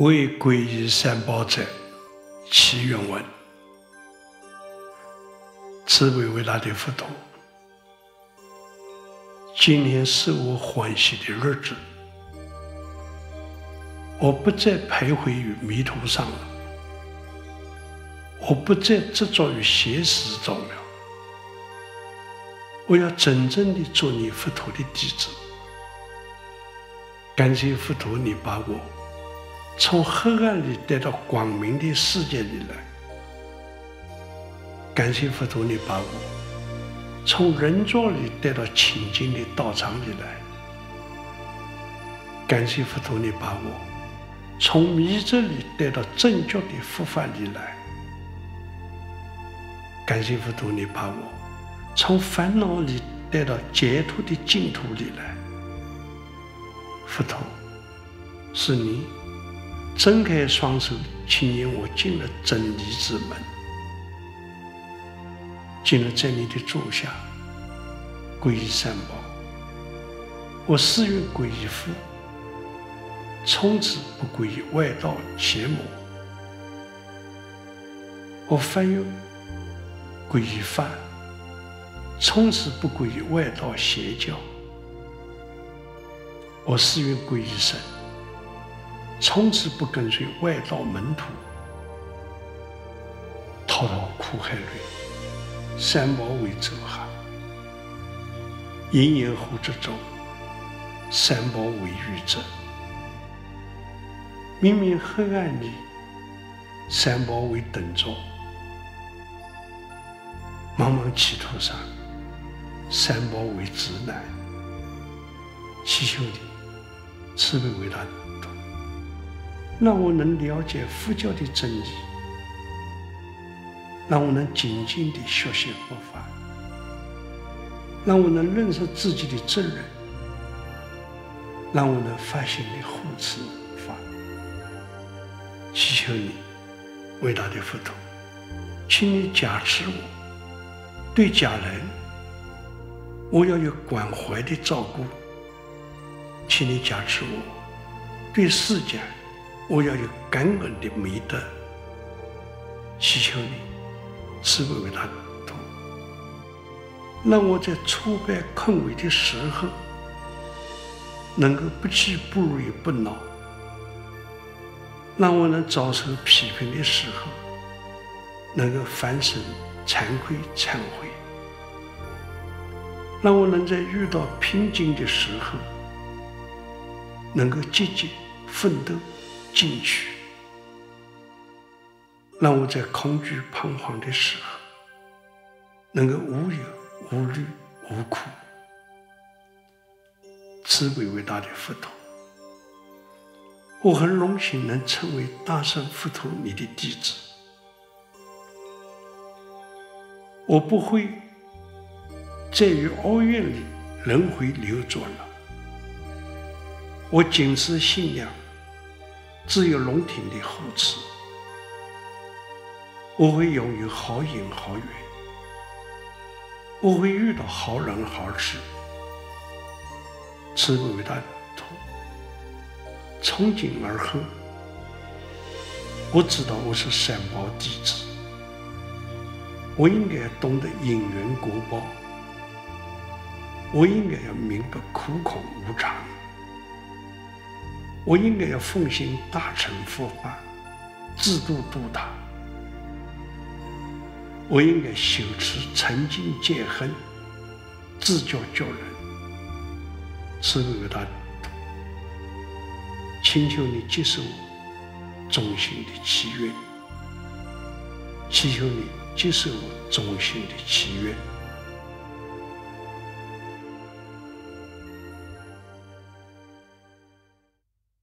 为皈依三宝者，祈愿文。慈悲伟大的佛陀，今天是我欢喜的日子，我不再徘徊于迷途上了，我不再执着于邪思造谣，我要真正的做你佛陀的弟子。感谢佛陀，你把我。从黑暗里带到光明的世界里来，感谢佛陀，你把我从人座里带到清净的道场里来；感谢佛陀，你把我从迷执里带到正觉的佛法里来；感谢佛陀，你把我从烦恼里带到解脱的净土里来。佛陀，是你。睁开双手，请引我进了真理之门，进了真理的座下，皈依三宝。我誓愿皈依佛，从此不皈依外道邪魔。我发愿皈依法，从此不皈依外道邪教。我誓愿皈依僧。从此不跟随外道门徒，滔滔苦海里，三宝为舟航，因缘护持中，三宝为御者。明明黑暗里，三宝为灯照；茫茫歧途上，三宝为指南。七兄弟慈悲为大。让我能了解佛教的真理，让我能静静地学习佛法，让我能认识自己的正人，让我能发心地护持法。祈求你，伟大的佛陀，请你加持我，对家人，我要有关怀的照顾，请你加持我，对世间。我要有感恩的美德，祈求你慈悲为大度，让我在挫败困危的时候，能够不惧不畏不恼；让我能遭受批评的时候，能够反省惭愧忏悔；让我能在遇到瓶颈的时候，能够积极奋斗。进取，让我在恐惧彷徨的时候，能够无忧无虑无苦。慈悲伟大的佛陀，我很荣幸能成为大圣佛陀你的弟子。我不会再于恶缘里轮回流转了。我谨持信仰。只有龙庭的护持，我会拥有好因好缘，我会遇到好人好事。此伟大的佛，从今而后，我知道我是三宝弟子，我应该懂得因缘果报，我应该要明白苦空无常。我应该要奉行大乘佛法，自度度他；我应该修持诚敬戒恨，自教教人。慈悲伟大的佛，请求你接受我衷心的祈愿，祈求你接受我衷心的祈愿。